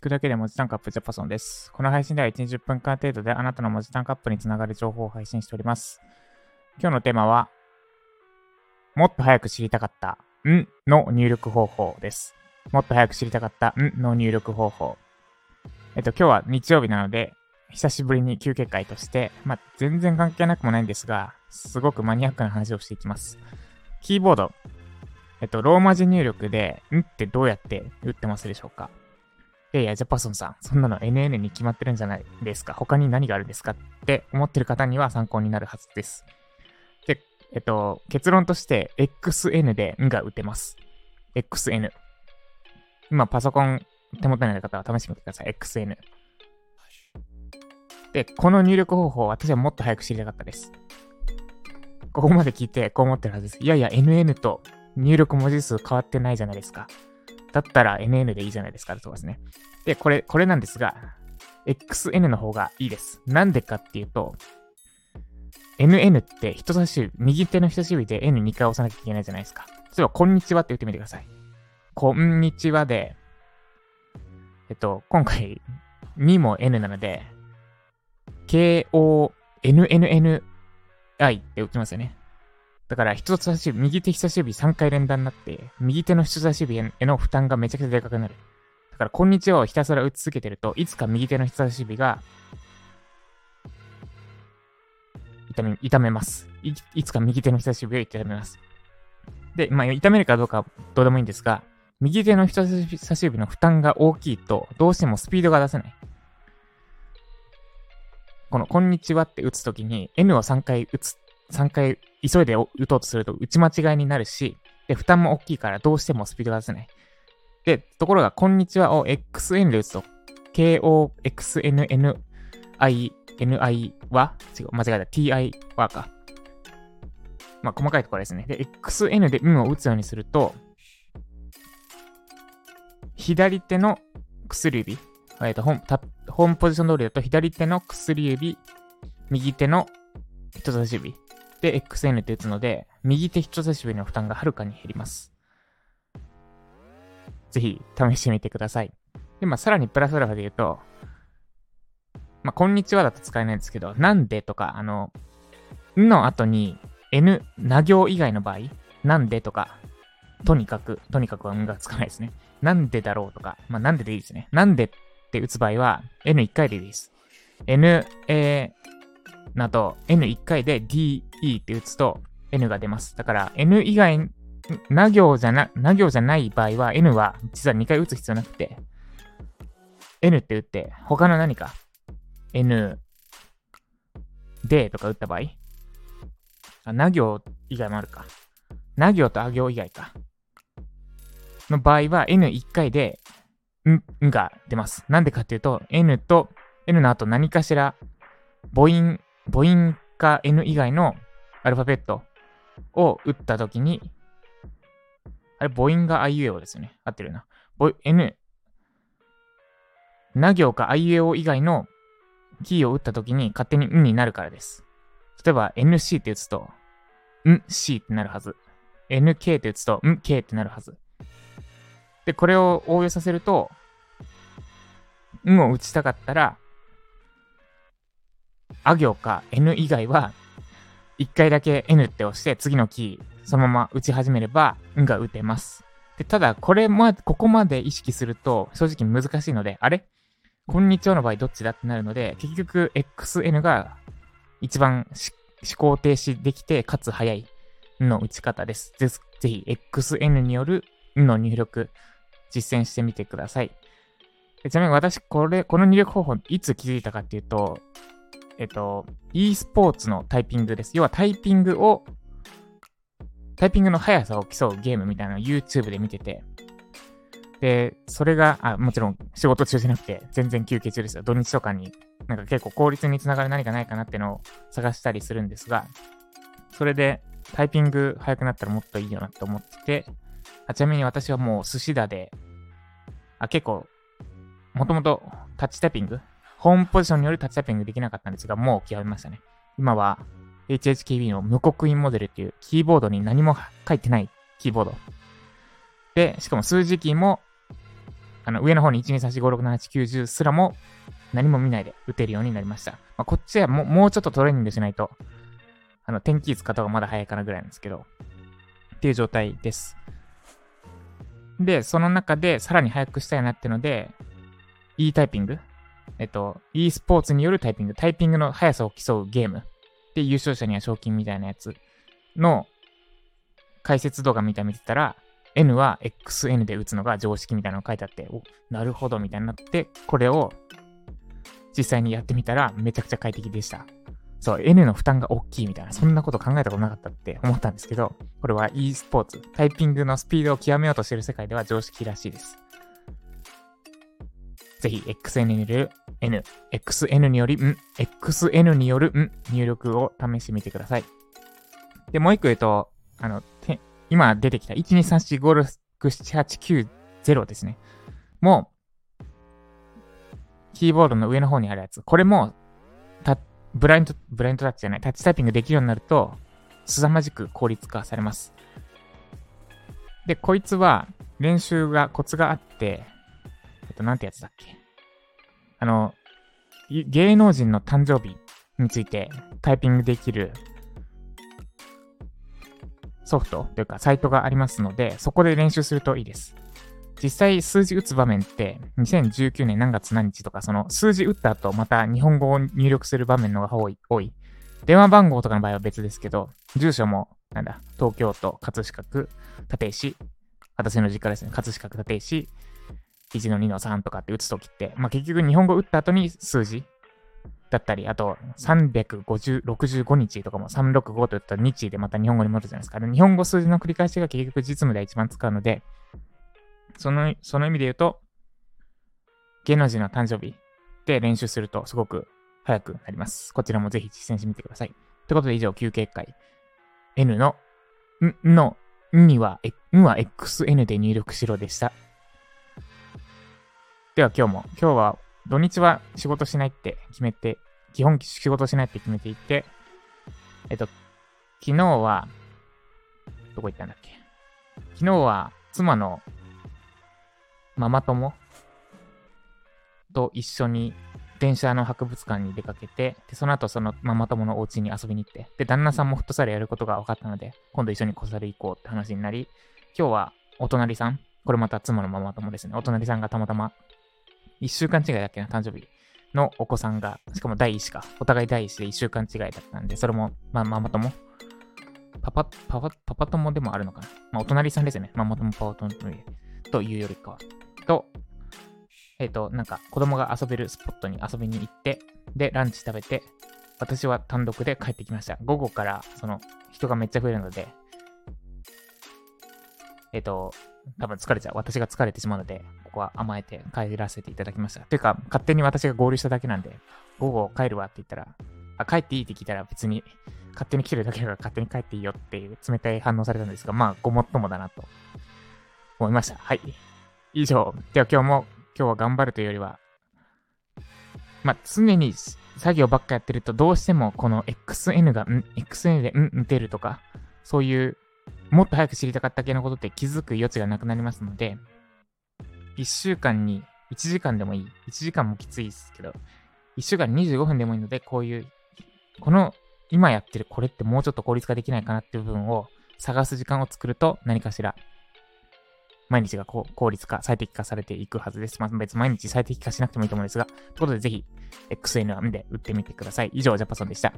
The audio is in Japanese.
聞くだけで文字単価アップジャパソンです。この配信では1、20分間程度であなたの文字単価アップにつながる情報を配信しております。今日のテーマは、もっと早く知りたかった、んの入力方法です。もっと早く知りたかった、んの入力方法。えっと、今日は日曜日なので、久しぶりに休憩会として、まあ、全然関係なくもないんですが、すごくマニアックな話をしていきます。キーボード、えっと、ローマ字入力で、んってどうやって打ってますでしょうか？いやいや、ジャパソンさん、そんなの NN に決まってるんじゃないですか他に何があるんですかって思ってる方には参考になるはずです。で、えっと、結論として、XN でんが打てます。XN。今、パソコン手元にある方は試してみてください。XN。で、この入力方法、私はもっと早く知りたかったです。ここまで聞いて、こう思ってるはずです。いやいや、NN と入力文字数変わってないじゃないですか。だったら NN でいいじゃないですか。そうですね。で、これ、これなんですが、XN の方がいいです。なんでかっていうと、NN って人差し指、右手の人差し指で N2 回押さなきゃいけないじゃないですか。例えば、こんにちはって言ってみてください。こんにちはで、えっと、今回2も N なので、KONNNI って打ちますよね。だから、人差し指、右手人差し指3回連打になって、右手の人差し指への負担がめちゃくちゃでかくなる。だから、こんにちはをひたすら打ち続けてると、いつか右手の人差し指が、痛め、痛めますい。いつか右手の人差し指を痛めます。で、まあ、痛めるかどうかどうでもいいんですが、右手の人差し指の負担が大きいと、どうしてもスピードが出せない。この、こんにちはって打つときに、N を3回打つ3回急いで打とうとすると打ち間違いになるし、で、負担も大きいからどうしてもスピードが出せない。で、ところが、こんにちはを XN で打つと、KOXNNI、NI は違う、間違えた。TI はか。まあ、細かいところですね。で、XN で運を打つようにすると、左手の薬指、えっと、ホームポジション通りだと、左手の薬指、右手の人差し指で XN って打つので、右手人差し指の負担がはるかに減ります。ぜひ試してみてください。で、まあ、さらにプラスアルファで言うと、まあ、こんにちはだと使えないんですけど、なんでとか、あの、んの後に n、な行以外の場合、なんでとか、とにかく、とにかくはんがつかないですね。なんでだろうとか、まあ、なんででいいですね。なんでって打つ場合は、n1 回でいいです。n, a, など N1 回で DE って打つと N が出ます。だから N 以外、な行じゃな、な行じゃない場合は N は実は2回打つ必要なくて N って打って他の何か N、D とか打った場合あ、な行以外もあるか。な行とあ行以外か。の場合は N1 回でん、んが出ます。なんでかっていうと N と N の後何かしら母音母音か N 以外のアルファベットを打ったときに、あれ、母音が i う e o ですよね。合ってるな。N、な行か i う e o 以外のキーを打ったときに勝手にんになるからです。例えば NC って打つと、ん C ってなるはず。NK って打つと、ん K ってなるはず。で、これを応用させると、んを打ちたかったら、あ行か N 以外は、1回だけ N って押して、次のキー、そのまま打ち始めれば、んが打てます。で、ただ、これも、ここまで意識すると、正直難しいので、あれ？こんにちはの場合どっちだってなるので、結局、XN が一番思考停止できて、かつ早いの打ち方です。ぜぜひ、XN によるの入力、実践してみてください。ちなみに私、これ、この入力方法、いつ気づいたかっていうと、えっと、e スポーツのタイピングです。要はタイピングを、タイピングの速さを競うゲームみたいなのを YouTube で見てて、で、それが、あ、もちろん仕事中じゃなくて、全然休憩中ですよ。土日とかに、なんか結構効率につながる何かないかなってのを探したりするんですが、それでタイピング速くなったらもっといいよなって思ってて、あちなみに私はもう寿司だで、あ、結構、もともとタッチタイピングホームポジションによるタッチタイピングできなかったんですが、もう極めましたね。今は HHKB の無刻印モデルっていうキーボードに何も書いてないキーボード。で、しかも数字キーもあの、上の方に1、2、3、4、5、6、7、8、9、10すらも何も見ないで打てるようになりました。まあ、こっちはももうちょっとトレーニングしないと、あの、天気図方がまだ早いかなぐらいなんですけど、っていう状態です。で、その中でさらに早くしたいなってので、e タイピングえっと、e スポーツによるタイピング、タイピングの速さを競うゲームで優勝者には賞金みたいなやつの解説動画みたい見てたら、N は XN で打つのが常識みたいなの書いてあって、お、なるほどみたいになって、これを実際にやってみたらめちゃくちゃ快適でした。そう、N の負担が大きいみたいな、そんなこと考えたことなかったって思ったんですけど、これは e スポーツ、タイピングのスピードを極めようとしてる世界では常識らしいです。ぜひ、XN による N、XN により、ん、XN による、ん、入力を試してみてください。で、もう一個言うと、あの、て今出てきた1234567890ですね。もう、キーボードの上の方にあるやつ。これも、ブラインド、ブラインドタッチじゃない、タッチタイピングできるようになると、凄まじく効率化されます。で、こいつは練習が、コツがあって、えっと、なんてやつだっけ？あの、芸能人の誕生日についてタイピングできるソフトというかサイトがありますので、そこで練習するといいです。実際数字打つ場面って2019年何月何日とかその数字打った後また日本語を入力する場面の方が。多い電話番号とかの場合は別ですけど、住所もなんだ、東京都葛飾区立石、私の実家ですね、葛飾区立石、1の2の3とかって打つときって、まあ結局日本語打った後に数字だったり、あと365日とかも365といったら日でまた日本語に戻るじゃないですか。日本語数字の繰り返しが結局実務で一番使うので、その、その意味で言うと、芸能人の誕生日で練習するとすごく早くなります。こちらもぜひ実践してみてください。ということで以上、休憩会。N の、んの、んには、んは XN で入力しろでした。では今日も、今日は土日は仕事しないって決めて、基本仕事しないって決めていて、えっと、昨日は、どこ行ったんだっけ？昨日は妻のママ友と一緒に電車の博物館に出かけて、でその後そのママ友のお家に遊びに行って、で、旦那さんもフットサルやることが分かったので、今度一緒に小猿行こうって話になり、今日はお隣さん、これまた妻のママ友ですね、お隣さんがたまたま1週間違いだっけな、誕生日のお子さんが、しかも第1子か、お互い第1子で1週間違いだったんで、それも、まあ、ママ友パパ、パパ、パパ友でもあるのかな。まあ、お隣さんですよね。ママ友、パパ友というよりかは。と、えっ、ー、と、なんか子供が遊べるスポットに遊びに行って、で、ランチ食べて、私は単独で帰ってきました。午後から、その、人がめっちゃ増えるので、えっ、ー、と、多分疲れちゃう。私が疲れてしまうので、ここは甘えて帰らせていただきました。というか、勝手に私が合流しただけなんで、午後帰るわって言ったら、あ、帰っていいって聞いたら別に、勝手に来てるだけだから勝手に帰っていいよっていう冷たい反応されたんですが、まあ、ごもっともだなと思いました。はい。以上。では今日も、今日は頑張るというよりは、まあ、常に作業ばっかやってると、どうしてもこの XN が、ん ?XN で、ん？出るとか、そういう、もっと早く知りたかった系のことって気づく余地がなくなりますので、1週間に1時間でもいい。1時間もきついですけど、1週間25分でもいいので、こういう、この今やってるこれってもうちょっと効率化できないかなっていう部分を探す時間を作ると何かしら毎日が効率化、最適化されていくはずです。まあ、別に毎日最適化しなくてもいいと思うんですが、ということでぜひ、XN で打ってみてください。以上、ジャパソンでした。